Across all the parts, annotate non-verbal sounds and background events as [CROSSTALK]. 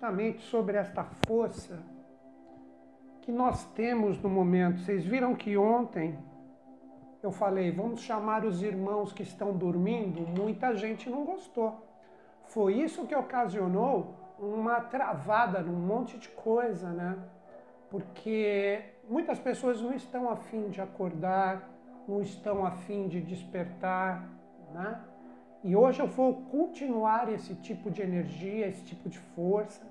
justamente sobre esta força que nós temos no momento. Vocês viram que ontem eu falei, vamos chamar os irmãos que estão dormindo? Muita gente não gostou. Foi isso que ocasionou uma travada num monte de coisa, né? Porque muitas pessoas não estão afim de acordar, não estão afim de despertar, né? E hoje eu vou continuar esse tipo de energia, esse tipo de força.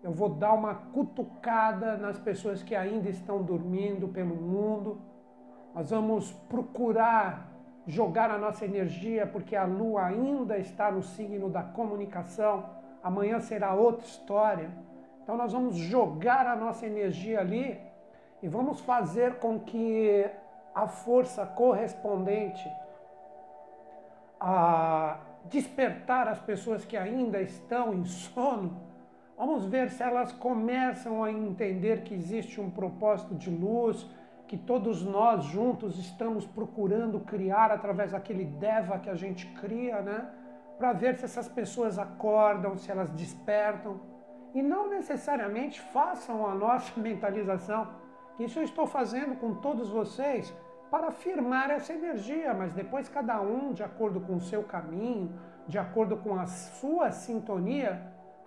Eu vou dar uma cutucada nas pessoas que ainda estão dormindo pelo mundo. Nós vamos procurar jogar a nossa energia, porque a lua ainda está no signo da comunicação. Amanhã será outra história. Então nós vamos jogar a nossa energia ali e vamos fazer com que a força correspondente a despertar as pessoas que ainda estão em sono, vamos ver se elas começam a entender que existe um propósito de luz, que todos nós juntos estamos procurando criar através daquele Deva que a gente cria, né? Para ver se essas pessoas acordam, se elas despertam. E não necessariamente façam a nossa [LAUGHS] mentalização. Isso eu estou fazendo com todos vocês para firmar essa energia, mas depois cada um, de acordo com o seu caminho, de acordo com a sua sintonia,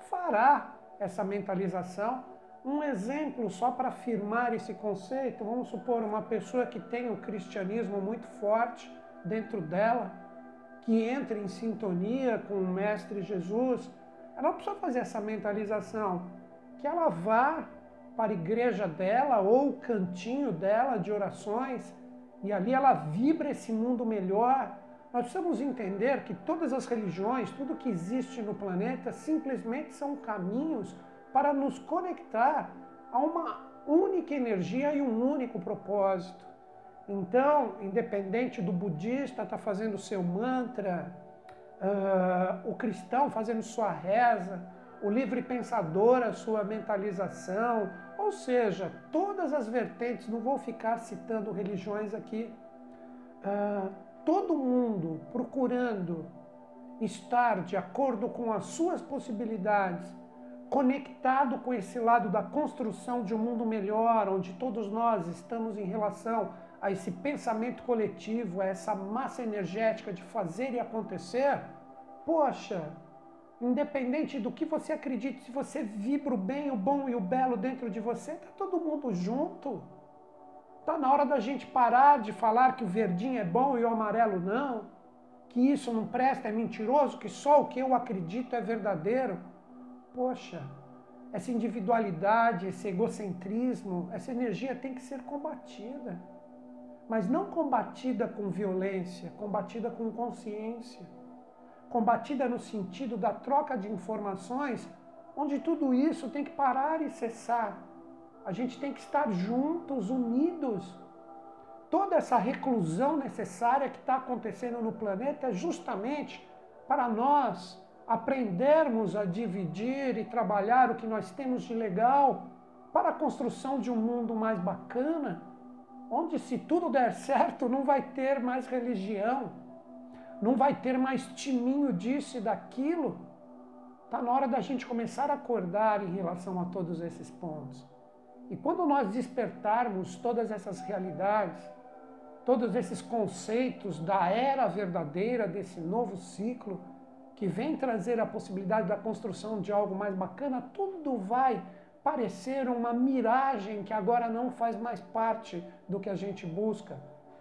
fará essa mentalização. Um exemplo só para afirmar esse conceito, vamos supor uma pessoa que tem o cristianismo muito forte dentro dela, que entra em sintonia com o Mestre Jesus, ela não precisa fazer essa mentalização, que ela vá para a igreja dela ou o cantinho dela de orações e ali ela vibra esse mundo melhor. Nós precisamos entender que todas as religiões, tudo que existe no planeta, simplesmente são caminhos para nos conectar a uma única energia e um único propósito. Então, independente do budista estar tá fazendo seu mantra, uh, o cristão fazendo sua reza, o livre pensador a sua mentalização, ou seja, todas as vertentes, não vou ficar citando religiões aqui, uh, todo mundo procurando estar de acordo com as suas possibilidades, conectado com esse lado da construção de um mundo melhor, onde todos nós estamos em relação a esse pensamento coletivo, a essa massa energética de fazer e acontecer, poxa, Independente do que você acredite, se você vibra o bem, o bom e o belo dentro de você, está todo mundo junto. Está na hora da gente parar de falar que o verdinho é bom e o amarelo não, que isso não presta, é mentiroso, que só o que eu acredito é verdadeiro. Poxa, essa individualidade, esse egocentrismo, essa energia tem que ser combatida. Mas não combatida com violência, combatida com consciência combatida no sentido da troca de informações, onde tudo isso tem que parar e cessar. A gente tem que estar juntos, unidos. Toda essa reclusão necessária que está acontecendo no planeta é justamente para nós aprendermos a dividir e trabalhar o que nós temos de legal para a construção de um mundo mais bacana, onde, se tudo der certo, não vai ter mais religião não vai ter mais timinho disso e daquilo. Está na hora da gente começar a acordar em relação a todos esses pontos. E quando nós despertarmos todas essas realidades, todos esses conceitos da era verdadeira, desse novo ciclo, que vem trazer a possibilidade da construção de algo mais bacana, tudo vai parecer uma miragem que agora não faz mais parte do que a gente busca.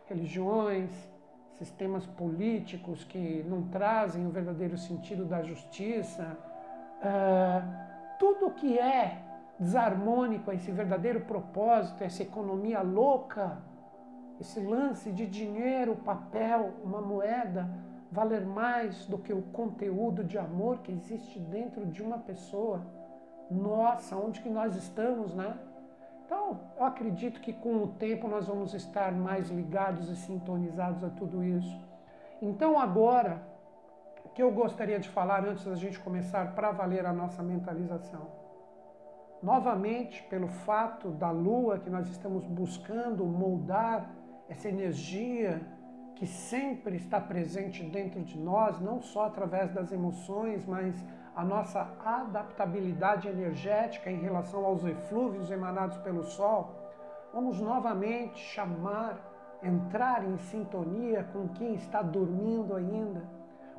Religiões, sistemas políticos que não trazem o verdadeiro sentido da justiça, uh, tudo que é desarmônico esse verdadeiro propósito, essa economia louca, esse lance de dinheiro, papel, uma moeda, valer mais do que o conteúdo de amor que existe dentro de uma pessoa. Nossa, onde que nós estamos, né? Então, eu acredito que com o tempo nós vamos estar mais ligados e sintonizados a tudo isso. Então, agora, o que eu gostaria de falar antes da gente começar para valer a nossa mentalização? Novamente, pelo fato da lua que nós estamos buscando moldar essa energia que sempre está presente dentro de nós, não só através das emoções, mas a nossa adaptabilidade energética em relação aos eflúvios emanados pelo Sol, vamos novamente chamar, entrar em sintonia com quem está dormindo ainda,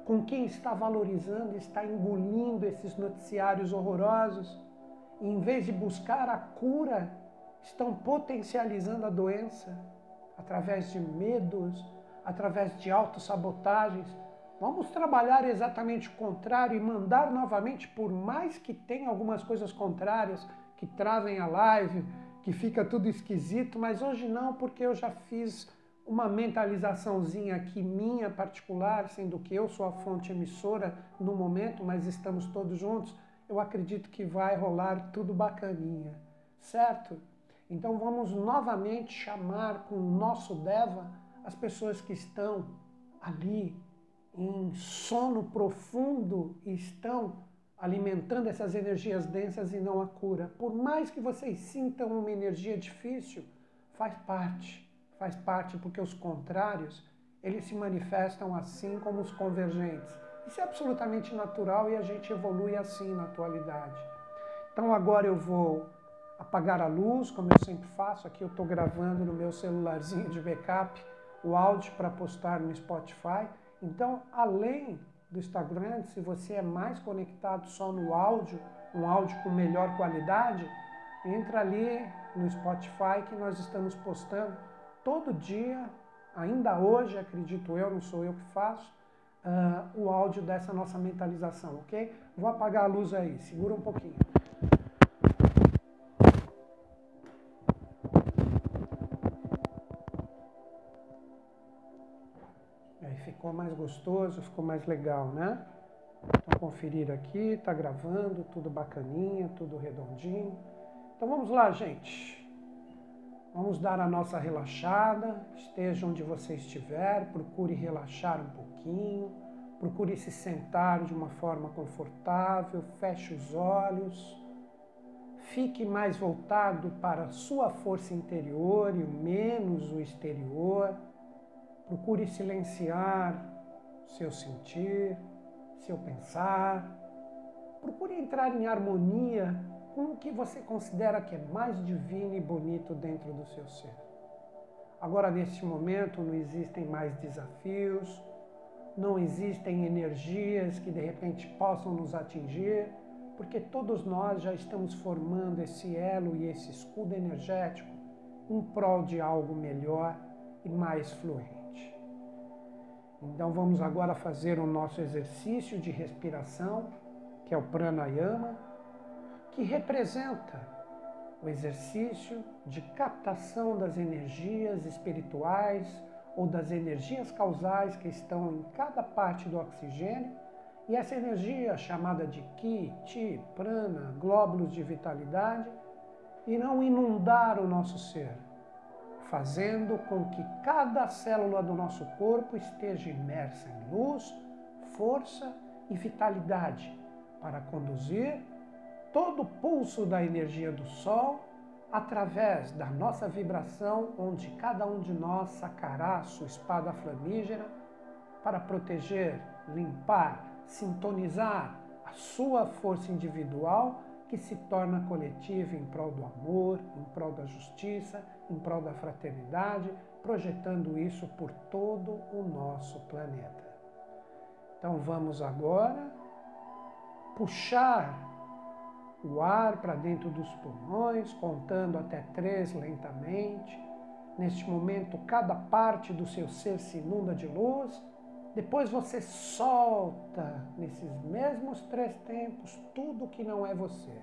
com quem está valorizando, está engolindo esses noticiários horrorosos, e em vez de buscar a cura, estão potencializando a doença através de medos, através de autossabotagens. Vamos trabalhar exatamente o contrário e mandar novamente, por mais que tenha algumas coisas contrárias que trazem a live, que fica tudo esquisito, mas hoje não, porque eu já fiz uma mentalizaçãozinha aqui minha particular, sendo que eu sou a fonte emissora no momento, mas estamos todos juntos. Eu acredito que vai rolar tudo bacaninha, certo? Então vamos novamente chamar com o nosso Deva as pessoas que estão ali em sono profundo e estão alimentando essas energias densas e não a cura. Por mais que vocês sintam uma energia difícil, faz parte, faz parte porque os contrários, eles se manifestam assim como os convergentes. Isso é absolutamente natural e a gente evolui assim na atualidade. Então agora eu vou apagar a luz, como eu sempre faço. Aqui eu estou gravando no meu celularzinho de backup o áudio para postar no Spotify. Então, além do Instagram, se você é mais conectado só no áudio, um áudio com melhor qualidade, entra ali no Spotify que nós estamos postando todo dia, ainda hoje, acredito eu, não sou eu que faço, uh, o áudio dessa nossa mentalização, ok? Vou apagar a luz aí, segura um pouquinho. Ficou mais gostoso, ficou mais legal, né? Então, conferir aqui, tá gravando, tudo bacaninha, tudo redondinho. Então vamos lá, gente. Vamos dar a nossa relaxada, esteja onde você estiver, procure relaxar um pouquinho, procure se sentar de uma forma confortável, feche os olhos, fique mais voltado para a sua força interior e menos o exterior. Procure silenciar seu sentir, seu pensar. Procure entrar em harmonia com o que você considera que é mais divino e bonito dentro do seu ser. Agora, neste momento, não existem mais desafios, não existem energias que de repente possam nos atingir, porque todos nós já estamos formando esse elo e esse escudo energético em prol de algo melhor e mais fluente. Então vamos agora fazer o nosso exercício de respiração, que é o pranayama, que representa o exercício de captação das energias espirituais ou das energias causais que estão em cada parte do oxigênio, e essa energia chamada de Ki, Ti, Prana, glóbulos de vitalidade, irão inundar o nosso ser fazendo com que cada célula do nosso corpo esteja imersa em luz, força e vitalidade para conduzir todo o pulso da energia do Sol através da nossa vibração, onde cada um de nós sacará sua espada flamígera para proteger, limpar, sintonizar a sua força individual que se torna coletiva em prol do amor, em prol da justiça, em prol da fraternidade, projetando isso por todo o nosso planeta. Então vamos agora puxar o ar para dentro dos pulmões, contando até três lentamente. Neste momento, cada parte do seu ser se inunda de luz depois você solta nesses mesmos três tempos tudo que não é você.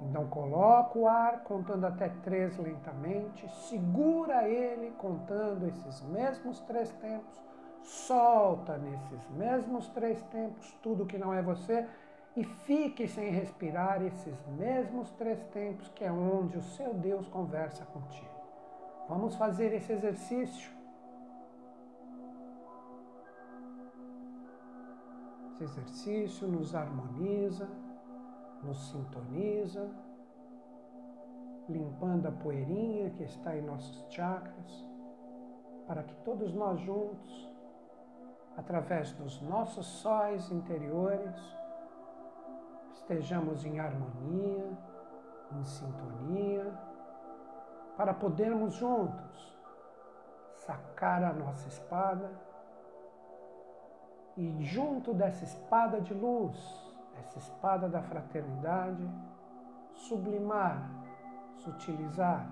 Então coloca o ar contando até três lentamente, segura ele contando esses mesmos três tempos, solta nesses mesmos três tempos tudo que não é você e fique sem respirar esses mesmos três tempos, que é onde o seu Deus conversa contigo. Vamos fazer esse exercício Esse exercício nos harmoniza, nos sintoniza, limpando a poeirinha que está em nossos chakras, para que todos nós juntos, através dos nossos sóis interiores, estejamos em harmonia, em sintonia, para podermos juntos sacar a nossa espada e, junto dessa espada de luz, essa espada da fraternidade, sublimar, sutilizar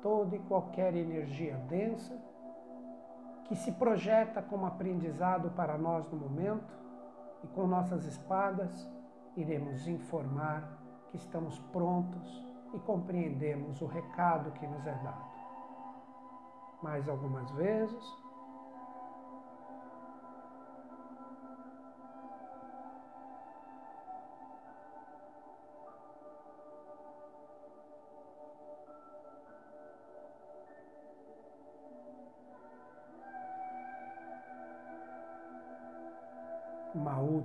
toda e qualquer energia densa que se projeta como aprendizado para nós no momento e com nossas espadas iremos informar que estamos prontos e compreendemos o recado que nos é dado. Mais algumas vezes.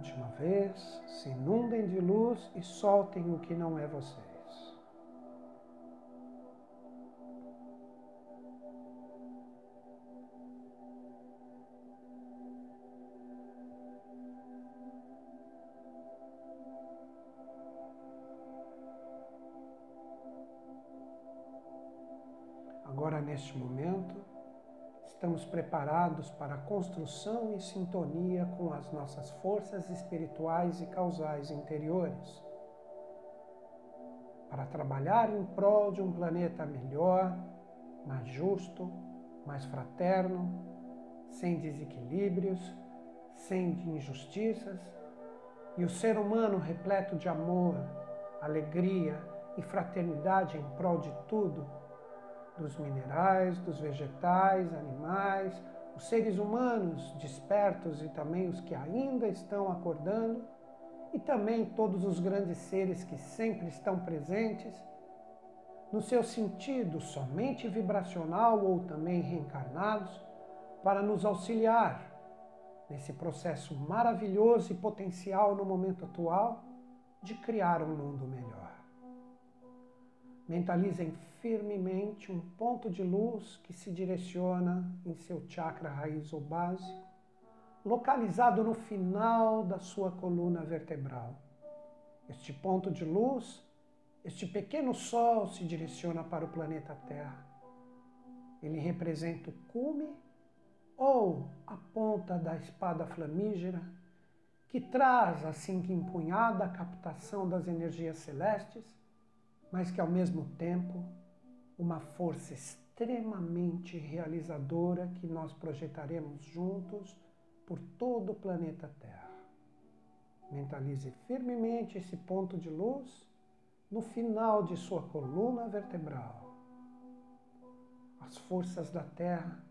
Última vez, se inundem de luz e soltem o que não é vocês. Agora, neste momento, estamos preparados para a construção e sintonia com as nossas forças espirituais e causais interiores, para trabalhar em prol de um planeta melhor, mais justo, mais fraterno, sem desequilíbrios, sem injustiças, e o ser humano repleto de amor, alegria e fraternidade em prol de tudo dos minerais, dos vegetais, animais, os seres humanos despertos e também os que ainda estão acordando, e também todos os grandes seres que sempre estão presentes, no seu sentido somente vibracional ou também reencarnados, para nos auxiliar nesse processo maravilhoso e potencial no momento atual de criar um mundo melhor. Mentalizem firmemente um ponto de luz que se direciona em seu chakra raiz ou básico, localizado no final da sua coluna vertebral. Este ponto de luz, este pequeno sol se direciona para o planeta Terra. Ele representa o cume ou a ponta da espada flamígera que traz, assim que empunhada, a captação das energias celestes mas que ao mesmo tempo uma força extremamente realizadora que nós projetaremos juntos por todo o planeta Terra. Mentalize firmemente esse ponto de luz no final de sua coluna vertebral. As forças da Terra,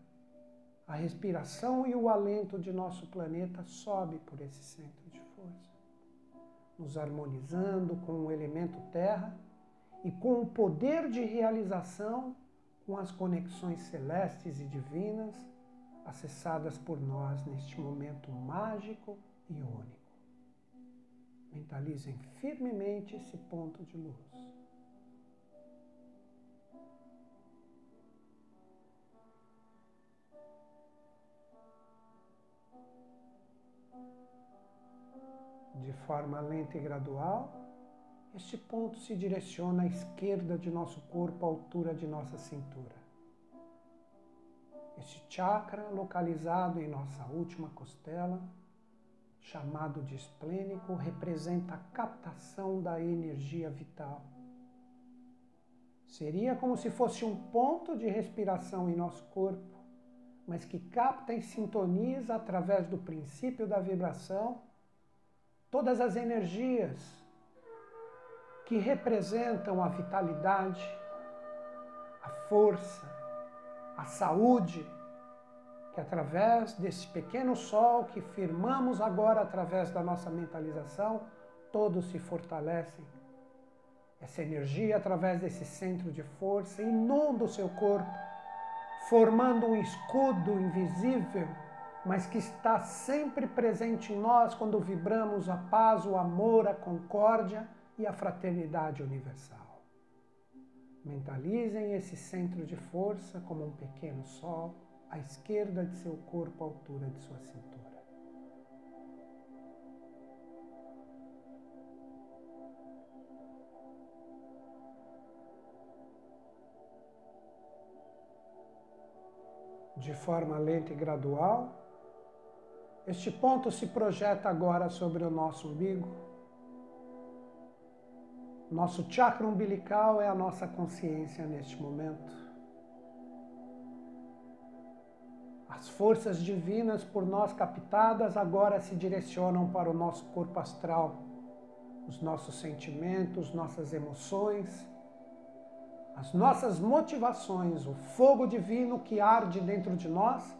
a respiração e o alento de nosso planeta sobe por esse centro de força, nos harmonizando com o elemento Terra e com o poder de realização com as conexões celestes e divinas acessadas por nós neste momento mágico e único. Mentalizem firmemente esse ponto de luz. De forma lenta e gradual, este ponto se direciona à esquerda de nosso corpo, à altura de nossa cintura. Este chakra, localizado em nossa última costela, chamado de esplênico, representa a captação da energia vital. Seria como se fosse um ponto de respiração em nosso corpo, mas que capta e sintoniza através do princípio da vibração todas as energias que representam a vitalidade, a força, a saúde, que através desse pequeno sol que firmamos agora através da nossa mentalização, todos se fortalecem. Essa energia, através desse centro de força, inunda o seu corpo, formando um escudo invisível, mas que está sempre presente em nós quando vibramos a paz, o amor, a concórdia e a fraternidade universal. Mentalizem esse centro de força como um pequeno sol à esquerda de seu corpo, à altura de sua cintura. De forma lenta e gradual, este ponto se projeta agora sobre o nosso umbigo. Nosso chakra umbilical é a nossa consciência neste momento. As forças divinas por nós captadas agora se direcionam para o nosso corpo astral, os nossos sentimentos, nossas emoções, as nossas motivações, o fogo divino que arde dentro de nós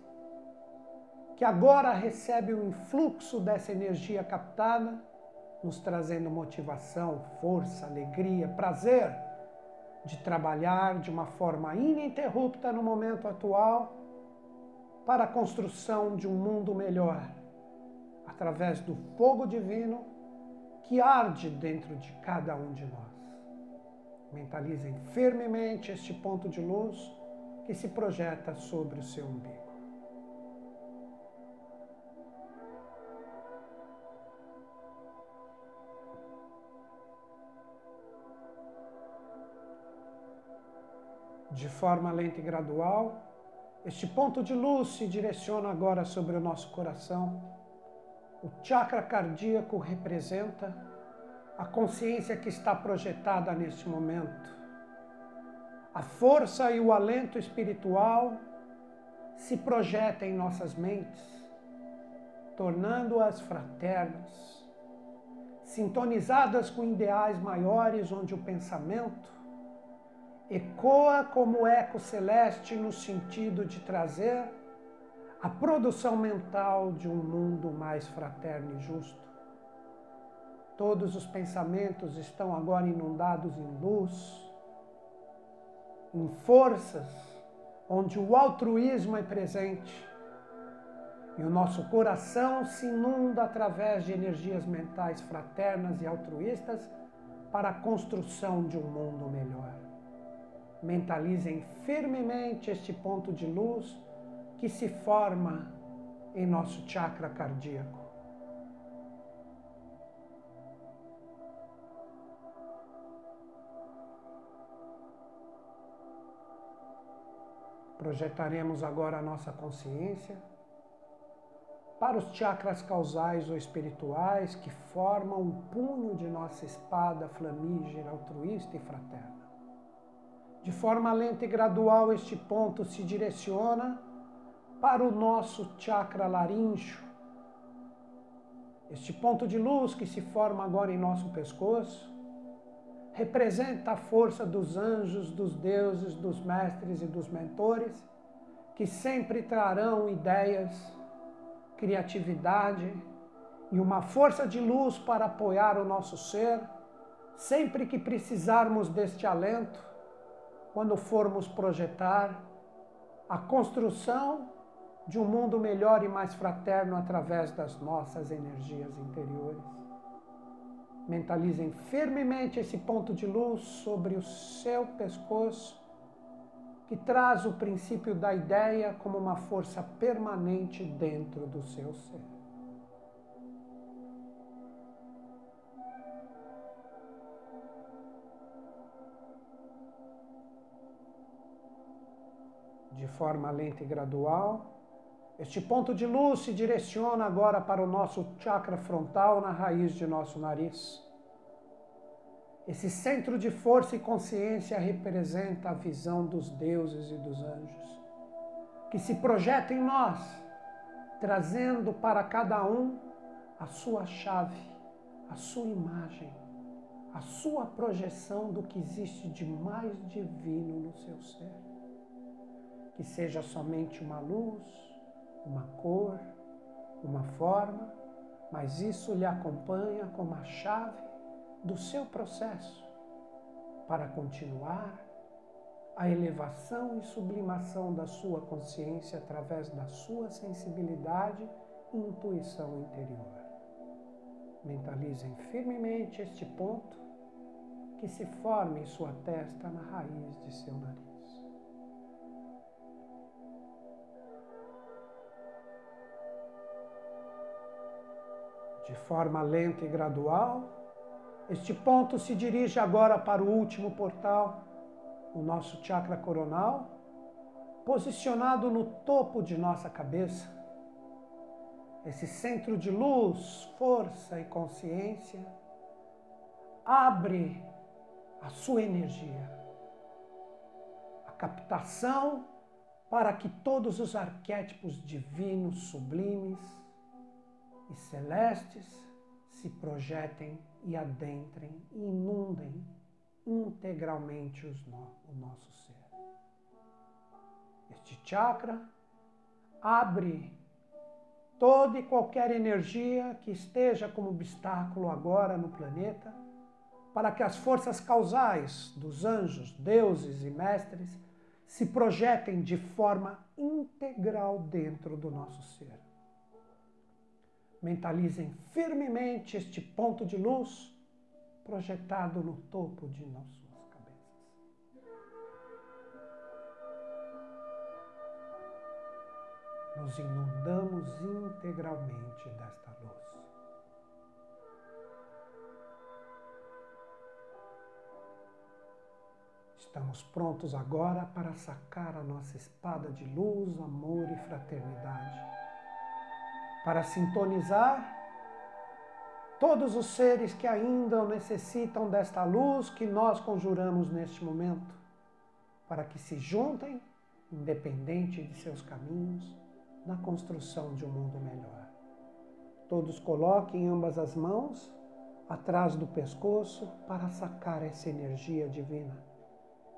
que agora recebe o influxo dessa energia captada, nos trazendo motivação, força, alegria, prazer de trabalhar de uma forma ininterrupta no momento atual para a construção de um mundo melhor, através do fogo divino que arde dentro de cada um de nós. Mentalizem firmemente este ponto de luz que se projeta sobre o seu umbigo. De forma lenta e gradual. Este ponto de luz se direciona agora sobre o nosso coração. O chakra cardíaco representa a consciência que está projetada neste momento. A força e o alento espiritual se projetam em nossas mentes, tornando-as fraternas, sintonizadas com ideais maiores onde o pensamento, ecoa como eco celeste no sentido de trazer a produção mental de um mundo mais fraterno e justo. Todos os pensamentos estão agora inundados em luz, em forças, onde o altruísmo é presente. E o nosso coração se inunda através de energias mentais fraternas e altruístas para a construção de um mundo melhor mentalizem firmemente este ponto de luz que se forma em nosso chakra cardíaco. Projetaremos agora a nossa consciência para os chakras causais ou espirituais que formam o punho de nossa espada flamígera, altruísta e fraterna. De forma lenta e gradual, este ponto se direciona para o nosso chakra laríngeo. Este ponto de luz que se forma agora em nosso pescoço representa a força dos anjos, dos deuses, dos mestres e dos mentores que sempre trarão ideias, criatividade e uma força de luz para apoiar o nosso ser sempre que precisarmos deste alento quando formos projetar a construção de um mundo melhor e mais fraterno através das nossas energias interiores. Mentalizem firmemente esse ponto de luz sobre o seu pescoço, que traz o princípio da ideia como uma força permanente dentro do seu ser. De forma lenta e gradual. Este ponto de luz se direciona agora para o nosso chakra frontal na raiz de nosso nariz. Esse centro de força e consciência representa a visão dos deuses e dos anjos, que se projeta em nós, trazendo para cada um a sua chave, a sua imagem, a sua projeção do que existe de mais divino no seu ser que seja somente uma luz, uma cor, uma forma, mas isso lhe acompanha como a chave do seu processo para continuar a elevação e sublimação da sua consciência através da sua sensibilidade e intuição interior. Mentalizem firmemente este ponto que se forma em sua testa na raiz de seu nariz. Forma lenta e gradual, este ponto se dirige agora para o último portal, o nosso chakra coronal, posicionado no topo de nossa cabeça. Esse centro de luz, força e consciência abre a sua energia. A captação para que todos os arquétipos divinos, sublimes e celestes se projetem e adentrem e inundem integralmente no, o nosso ser. Este chakra abre toda e qualquer energia que esteja como obstáculo agora no planeta, para que as forças causais dos anjos, deuses e mestres se projetem de forma integral dentro do nosso ser. Mentalizem firmemente este ponto de luz projetado no topo de nossas cabeças. Nos inundamos integralmente desta luz. Estamos prontos agora para sacar a nossa espada de luz, amor e fraternidade, para sintonizar todos os seres que ainda necessitam desta luz que nós conjuramos neste momento, para que se juntem, independente de seus caminhos, na construção de um mundo melhor. Todos coloquem ambas as mãos atrás do pescoço para sacar essa energia divina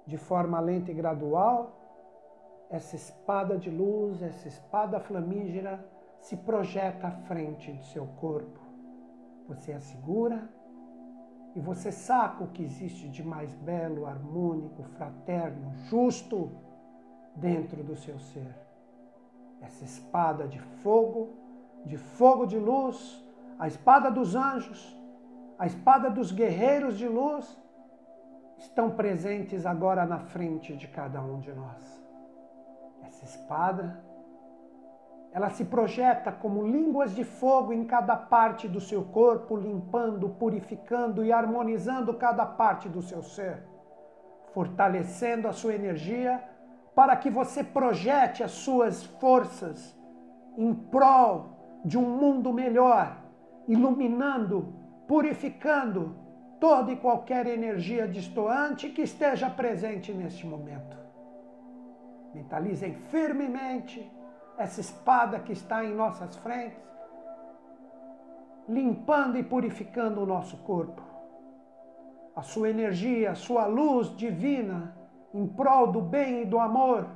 de forma lenta e gradual, essa espada de luz, essa espada flamígera se projeta à frente do seu corpo. Você a segura e você saca o que existe de mais belo, harmônico, fraterno, justo dentro do seu ser. Essa espada de fogo, de fogo de luz, a espada dos anjos, a espada dos guerreiros de luz, estão presentes agora na frente de cada um de nós. Essa espada, ela se projeta como línguas de fogo em cada parte do seu corpo, limpando, purificando e harmonizando cada parte do seu ser, fortalecendo a sua energia para que você projete as suas forças em prol de um mundo melhor, iluminando, purificando, toda e qualquer energia distoante que esteja presente neste momento. Mentalizem firmemente essa espada que está em nossas frentes, limpando e purificando o nosso corpo. A sua energia, a sua luz divina em prol do bem e do amor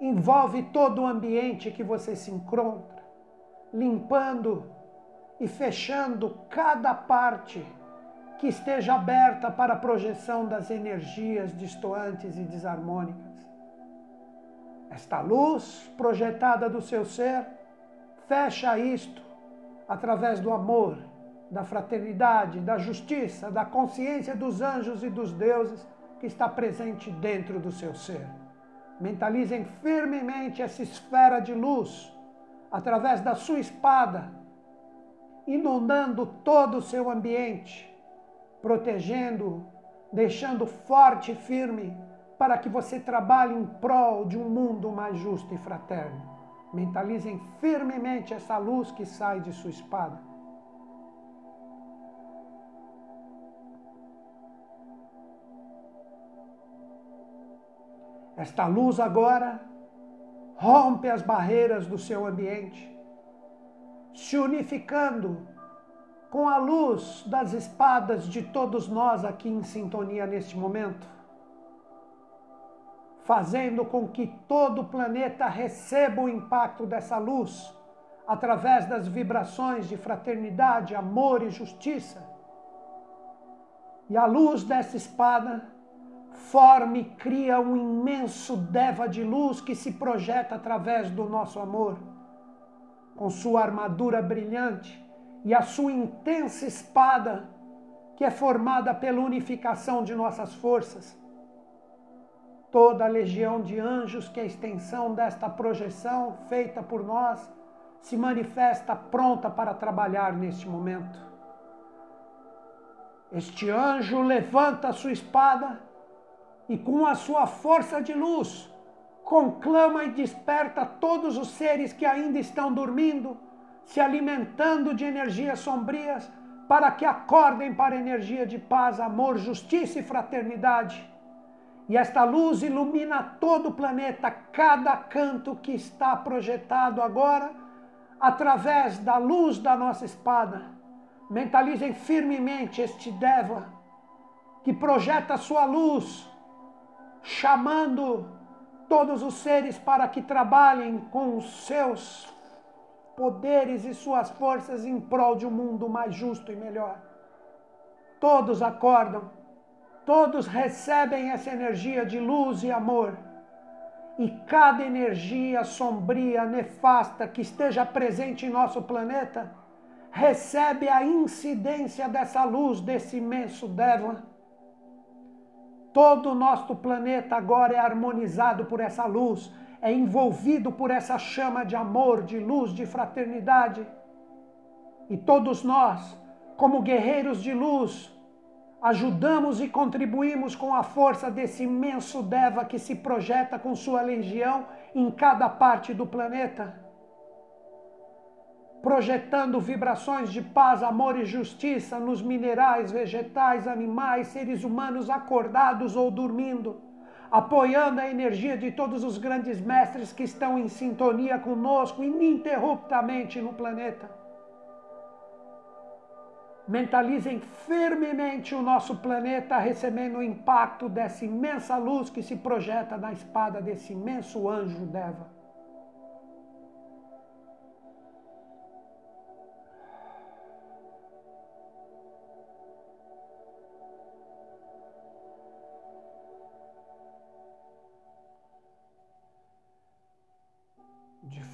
envolve todo o ambiente que você se encontra, limpando e fechando cada parte que esteja aberta para a projeção das energias distoantes e desarmônicas. Esta luz projetada do seu ser fecha isto através do amor, da fraternidade, da justiça, da consciência dos anjos e dos deuses que está presente dentro do seu ser. Mentalizem firmemente essa esfera de luz através da sua espada, inundando todo o seu ambiente protegendo, deixando forte e firme para que você trabalhe em prol de um mundo mais justo e fraterno. Mentalizem firmemente essa luz que sai de sua espada. Esta luz agora rompe as barreiras do seu ambiente, se unificando com a luz das espadas de todos nós aqui em sintonia neste momento, fazendo com que todo o planeta receba o impacto dessa luz através das vibrações de fraternidade, amor e justiça. E a luz dessa espada forma e cria um imenso deva de luz que se projeta através do nosso amor, com sua armadura brilhante e a sua intensa espada, que é formada pela unificação de nossas forças. Toda a legião de anjos, que é a extensão desta projeção feita por nós, se manifesta pronta para trabalhar neste momento. Este anjo levanta a sua espada e, com a sua força de luz, conclama e desperta todos os seres que ainda estão dormindo, se alimentando de energias sombrias, para que acordem para a energia de paz, amor, justiça e fraternidade. E esta luz ilumina todo o planeta, cada canto que está projetado agora, através da luz da nossa espada. Mentalizem firmemente este Deva, que projeta sua luz, chamando todos os seres para que trabalhem com os seus poderes e suas forças em prol de um mundo mais justo e melhor. Todos acordam, todos recebem essa energia de luz e amor. E cada energia sombria, nefasta que esteja presente em nosso planeta recebe a incidência dessa luz, desse imenso Deva Todo o nosso planeta agora é harmonizado por essa luz, é envolvido por essa chama de amor, de luz, de fraternidade. E todos nós, como guerreiros de luz, ajudamos e contribuímos com a força desse imenso Deva que se projeta com sua legião em cada parte do planeta projetando vibrações de paz, amor e justiça nos minerais, vegetais, animais, seres humanos acordados ou dormindo, apoiando a energia de todos os grandes mestres que estão em sintonia conosco ininterruptamente no planeta. Mentalizem firmemente o nosso planeta recebendo o impacto dessa imensa luz que se projeta na espada desse imenso anjo Deva.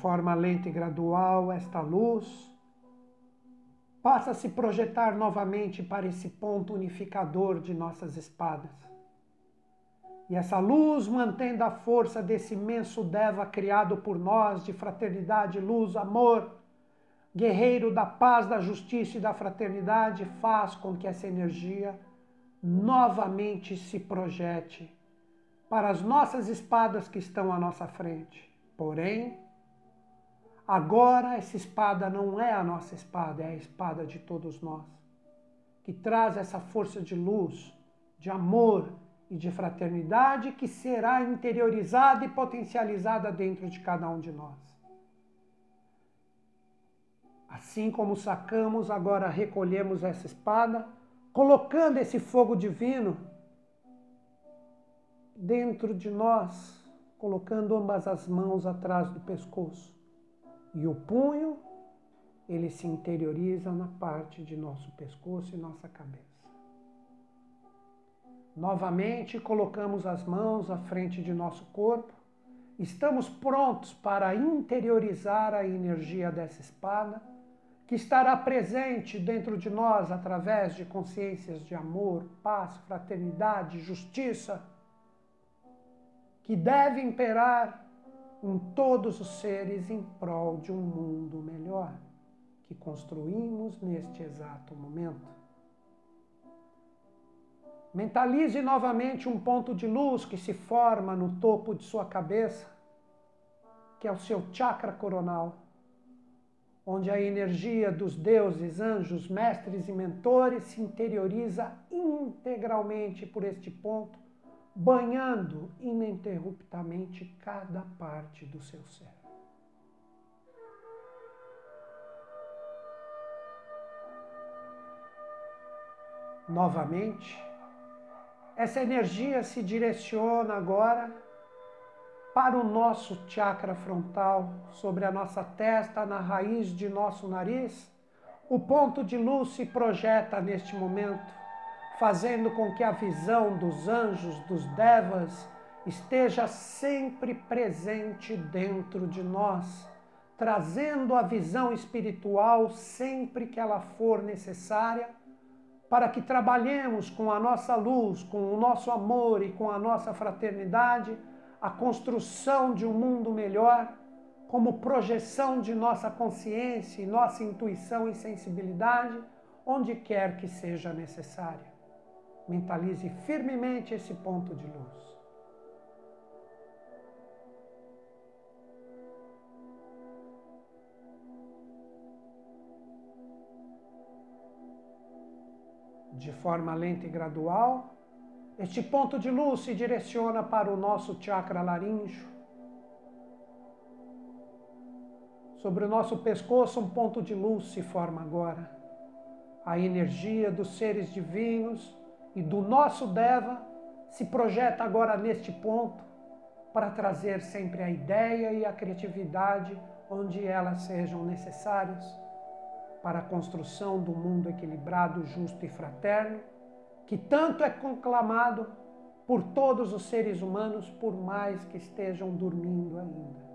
forma lenta e gradual, esta luz passa a se projetar novamente para esse ponto unificador de nossas espadas. E essa luz, mantendo a força desse imenso Deva criado por nós, de fraternidade, luz, amor, guerreiro da paz, da justiça e da fraternidade, faz com que essa energia novamente se projete para as nossas espadas que estão à nossa frente. Porém, Agora essa espada não é a nossa espada, é a espada de todos nós, que traz essa força de luz, de amor e de fraternidade que será interiorizada e potencializada dentro de cada um de nós. Assim como sacamos, agora recolhemos essa espada, colocando esse fogo divino dentro de nós, colocando ambas as mãos atrás do pescoço e o punho, ele se interioriza na parte de nosso pescoço e nossa cabeça. Novamente, colocamos as mãos à frente de nosso corpo. Estamos prontos para interiorizar a energia dessa espada, que estará presente dentro de nós através de consciências de amor, paz, fraternidade, justiça, que deve imperar em todos os seres em prol de um mundo melhor que construímos neste exato momento. Mentalize novamente um ponto de luz que se forma no topo de sua cabeça, que é o seu chakra coronal, onde a energia dos deuses, anjos, mestres e mentores se interioriza integralmente por este ponto banhando ininterruptamente cada parte do seu ser. Novamente, essa energia se direciona agora para o nosso chakra frontal, sobre a nossa testa, na raiz de nosso nariz. O ponto de luz se projeta neste momento fazendo com que a visão dos anjos, dos devas, esteja sempre presente dentro de nós, trazendo a visão espiritual sempre que ela for necessária, para que trabalhemos com a nossa luz, com o nosso amor e com a nossa fraternidade a construção de um mundo melhor, como projeção de nossa consciência e nossa intuição e sensibilidade, onde quer que seja necessária. Mentalize firmemente esse ponto de luz. De forma lenta e gradual, este ponto de luz se direciona para o nosso chakra laríngeo. Sobre o nosso pescoço, um ponto de luz se forma agora. A energia dos seres divinos e do nosso Deva se projeta agora neste ponto para trazer sempre a ideia e a criatividade onde elas sejam necessárias para a construção do mundo equilibrado, justo e fraterno, que tanto é conclamado por todos os seres humanos, por mais que estejam dormindo ainda.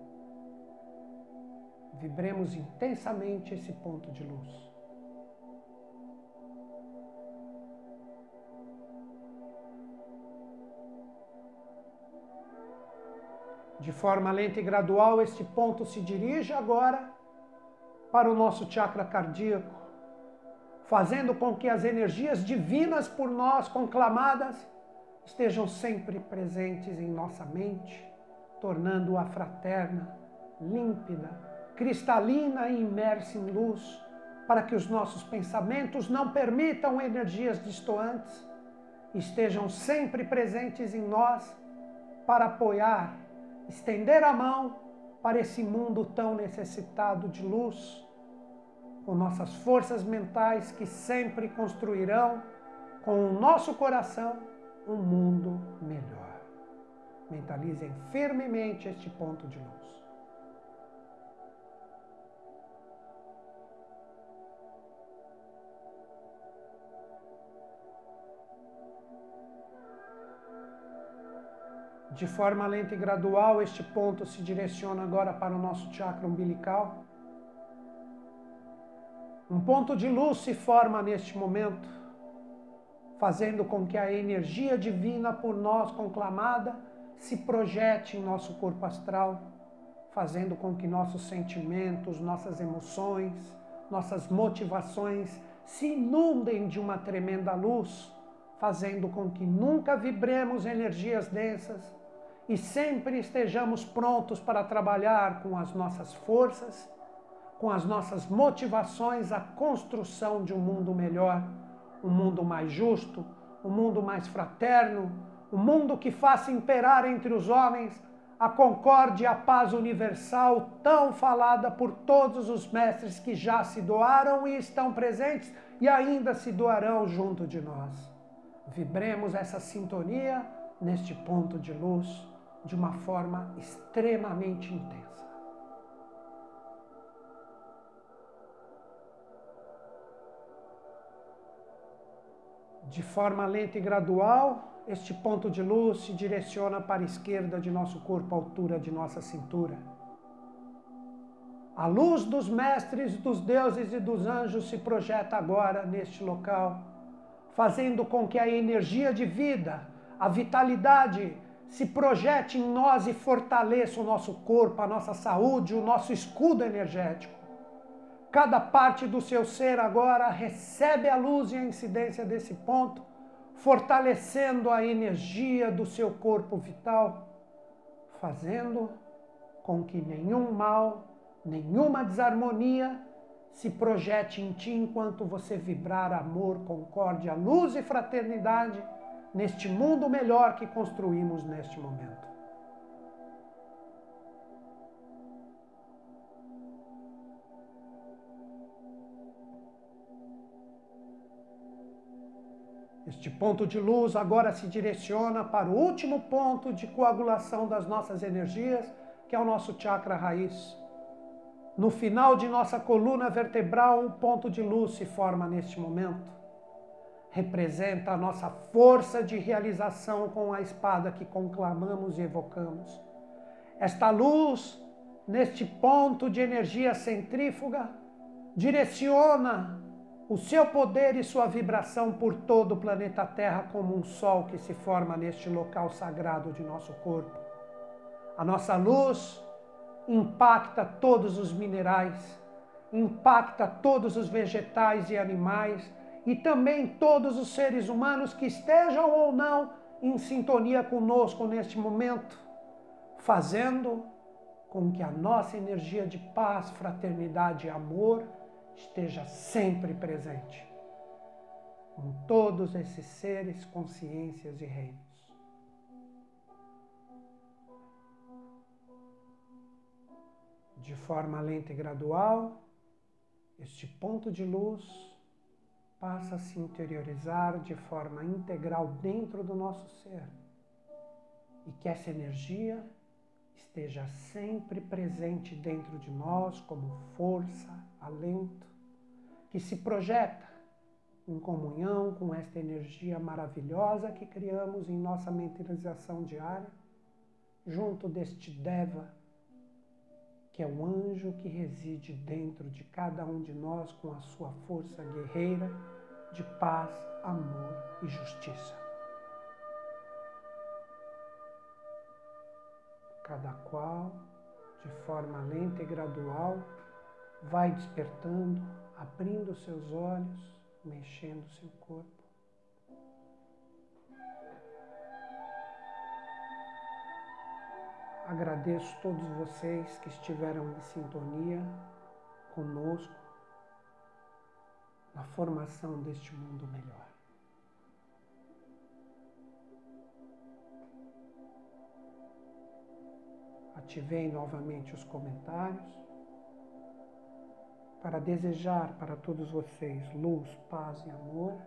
Vibremos intensamente esse ponto de luz. De forma lenta e gradual, este ponto se dirige agora para o nosso chakra cardíaco, fazendo com que as energias divinas por nós conclamadas estejam sempre presentes em nossa mente, tornando-a fraterna, límpida, cristalina e imersa em luz, para que os nossos pensamentos não permitam energias distoantes, estejam sempre presentes em nós para apoiar, estender a mão para esse mundo tão necessitado de luz com nossas forças mentais que sempre construirão com o nosso coração um mundo melhor. Mentalizem firmemente este ponto de luz. De forma lenta e gradual, este ponto se direciona agora para o nosso chakra umbilical. Um ponto de luz se forma neste momento, fazendo com que a energia divina por nós conclamada se projete em nosso corpo astral, fazendo com que nossos sentimentos, nossas emoções, nossas motivações se inundem de uma tremenda luz, fazendo com que nunca vibremos energias densas e sempre estejamos prontos para trabalhar com as nossas forças com as nossas motivações a construção de um mundo melhor, um mundo mais justo, um mundo mais fraterno, um mundo que faça imperar entre os homens a concórdia e a paz universal tão falada por todos os mestres que já se doaram e estão presentes e ainda se doarão junto de nós. Vibremos essa sintonia neste ponto de luz de uma forma extremamente intensa. De forma lenta e gradual, este ponto de luz se direciona para a esquerda de nosso corpo, à altura de nossa cintura. A luz dos mestres, dos deuses e dos anjos se projeta agora neste local, fazendo com que a energia de vida, a vitalidade, se projete em nós e fortaleça o nosso corpo, a nossa saúde, o nosso escudo energético. Cada parte do seu ser agora recebe a luz e a incidência desse ponto, fortalecendo a energia do seu corpo vital, fazendo com que nenhum mal, nenhuma desarmonia se projete em ti enquanto você vibrar amor, concórdia, luz e fraternidade neste mundo melhor que construímos neste momento. Este ponto de luz agora se direciona para o último ponto de coagulação das nossas energias, que é o nosso chakra raiz. No final de nossa coluna vertebral, um ponto de luz se forma neste momento. Representa a nossa força de realização com a espada que conclamamos e evocamos. Esta luz, neste ponto de energia centrífuga, direciona o seu poder e sua vibração por todo o planeta Terra como um sol que se forma neste local sagrado de nosso corpo. A nossa luz impacta todos os minerais, impacta todos os vegetais e animais e também todos os seres humanos que estejam ou não em sintonia conosco neste momento, fazendo com que a nossa energia de paz, fraternidade e amor esteja sempre presente em todos esses seres, consciências e reinos. De forma lenta e gradual, este ponto de luz passa a se interiorizar de forma integral dentro do nosso ser. E que essa energia esteja sempre presente dentro de nós como força, alento, que se projeta em comunhão com esta energia maravilhosa que criamos em nossa mentalização diária, junto deste Deva, que é o anjo que reside dentro de cada um de nós com a sua força guerreira de paz, amor e justiça. Cada qual, de forma lenta e gradual, vai despertando, abrindo seus olhos mexendo seu corpo. Agradeço todos vocês que estiveram em sintonia conosco na formação deste mundo melhor. Ativei novamente os comentários para desejar para todos vocês luz, paz e amor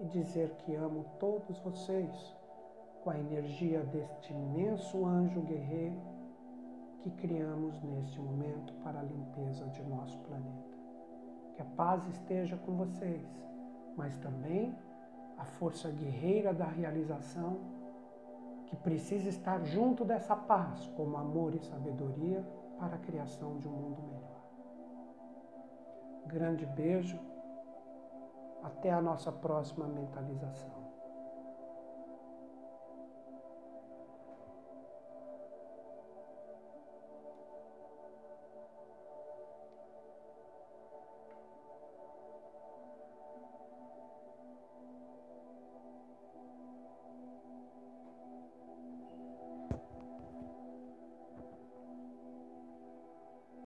e dizer que amo todos vocês com a energia deste imenso anjo guerreiro que criamos neste momento para a limpeza de nosso planeta. Que a paz esteja com vocês, mas também a força guerreira da realização que precisa estar junto dessa paz, como amor e sabedoria para a criação de um mundo melhor. Grande beijo. Até a nossa próxima mentalização.